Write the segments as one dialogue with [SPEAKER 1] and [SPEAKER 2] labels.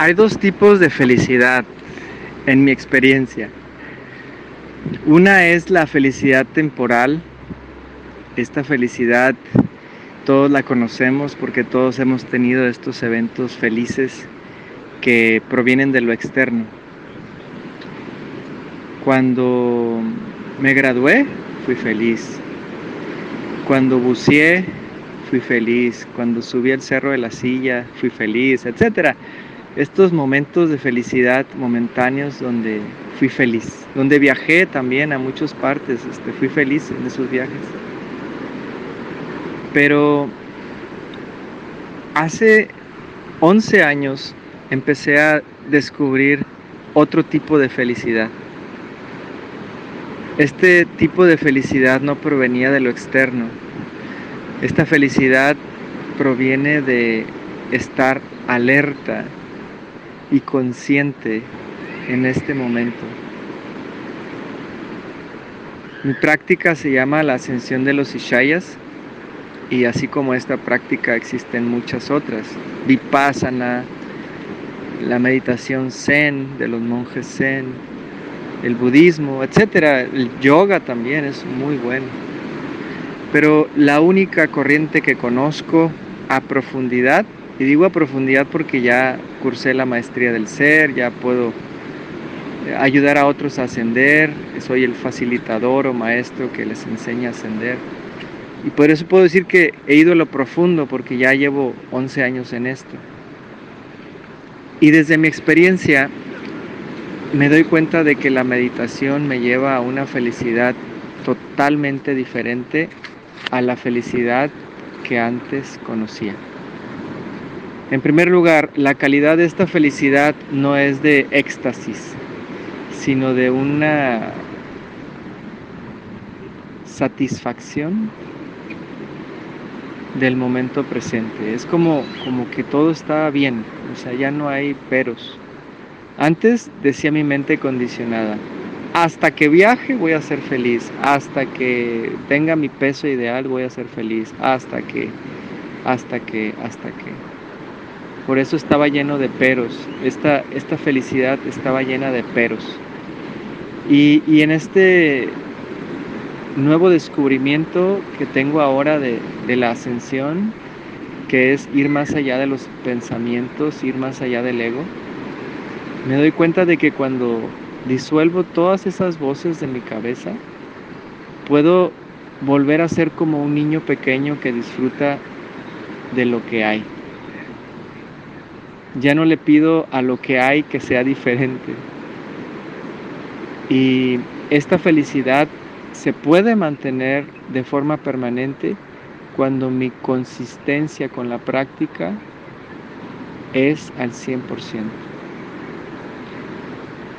[SPEAKER 1] Hay dos tipos de felicidad en mi experiencia. Una es la felicidad temporal. Esta felicidad todos la conocemos porque todos hemos tenido estos eventos felices que provienen de lo externo. Cuando me gradué, fui feliz. Cuando buceé, fui feliz. Cuando subí al cerro de la silla, fui feliz, etc. Estos momentos de felicidad momentáneos donde fui feliz. Donde viajé también a muchas partes, este, fui feliz en esos viajes. Pero hace 11 años empecé a descubrir otro tipo de felicidad. Este tipo de felicidad no provenía de lo externo. Esta felicidad proviene de estar alerta y consciente en este momento. Mi práctica se llama la ascensión de los Ishayas y así como esta práctica existen muchas otras. Vipassana, la meditación zen de los monjes zen, el budismo, etcétera. El yoga también es muy bueno. Pero la única corriente que conozco a profundidad, y digo a profundidad porque ya cursé la maestría del ser, ya puedo eh, ayudar a otros a ascender, soy el facilitador o maestro que les enseña a ascender. Y por eso puedo decir que he ido a lo profundo porque ya llevo 11 años en esto. Y desde mi experiencia me doy cuenta de que la meditación me lleva a una felicidad totalmente diferente a la felicidad que antes conocía. En primer lugar, la calidad de esta felicidad no es de éxtasis, sino de una satisfacción del momento presente. Es como, como que todo está bien, o sea, ya no hay peros. Antes decía mi mente condicionada, hasta que viaje voy a ser feliz, hasta que tenga mi peso ideal voy a ser feliz, hasta que, hasta que, hasta que. Por eso estaba lleno de peros, esta, esta felicidad estaba llena de peros. Y, y en este nuevo descubrimiento que tengo ahora de, de la ascensión, que es ir más allá de los pensamientos, ir más allá del ego, me doy cuenta de que cuando disuelvo todas esas voces de mi cabeza, puedo volver a ser como un niño pequeño que disfruta de lo que hay. Ya no le pido a lo que hay que sea diferente. Y esta felicidad se puede mantener de forma permanente cuando mi consistencia con la práctica es al 100%.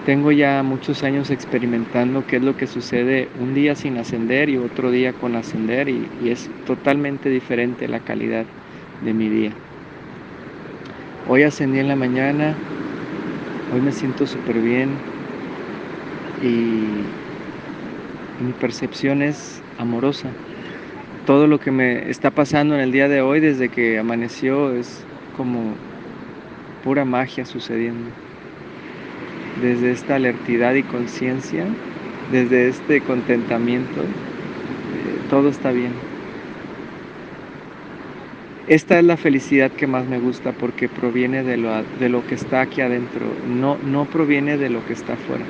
[SPEAKER 1] Tengo ya muchos años experimentando qué es lo que sucede un día sin ascender y otro día con ascender y, es totalmente diferente la calidad de mi día. Hoy ascendí en la mañana, hoy me siento súper bien y mi percepción es amorosa. Todo lo que me está pasando en el día de hoy desde que amaneció es como pura magia sucediendo desde esta alertidad y conciencia, desde este contentamiento, eh, todo está bien. Esta es la felicidad que más me gusta porque proviene de lo, de lo que está aquí adentro, no, no proviene de lo que está afuera.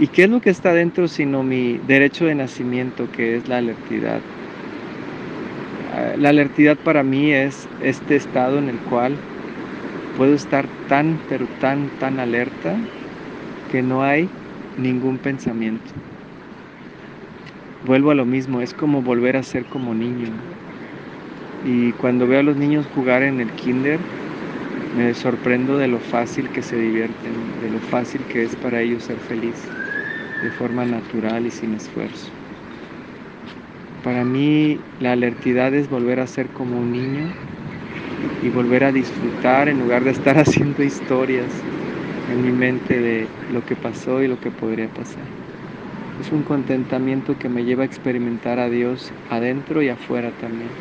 [SPEAKER 1] ¿Y qué es lo que está adentro sino mi derecho de nacimiento, que es la alertidad? La alertidad para mí es este estado en el cual puedo estar tan, pero tan, tan alerta que no hay ningún pensamiento. Vuelvo a lo mismo, es como volver a ser como niño. Y cuando veo a los niños jugar en el kinder, me sorprendo de lo fácil que se divierten, de lo fácil que es para ellos ser feliz, de forma natural y sin esfuerzo. Para mí la alertidad es volver a ser como un niño y volver a disfrutar en lugar de estar haciendo historias en mi mente de lo que pasó y lo que podría pasar. Es un contentamiento que me lleva a experimentar a Dios adentro y afuera también.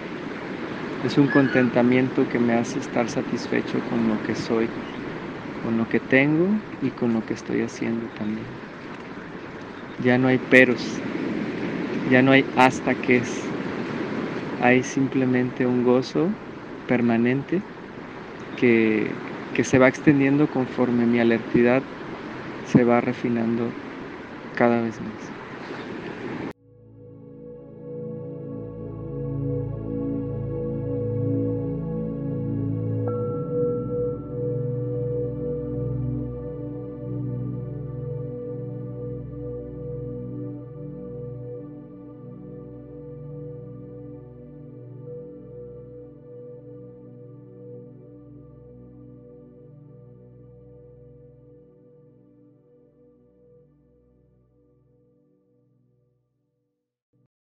[SPEAKER 1] Es un contentamiento que me hace estar satisfecho con lo que soy con lo que tengo y con lo que estoy haciendo también. Ya no hay peros, ya no hay hasta que es, hay simplemente un gozo permanente que, que se va extendiendo conforme mi alertidad se va refinando cada vez más.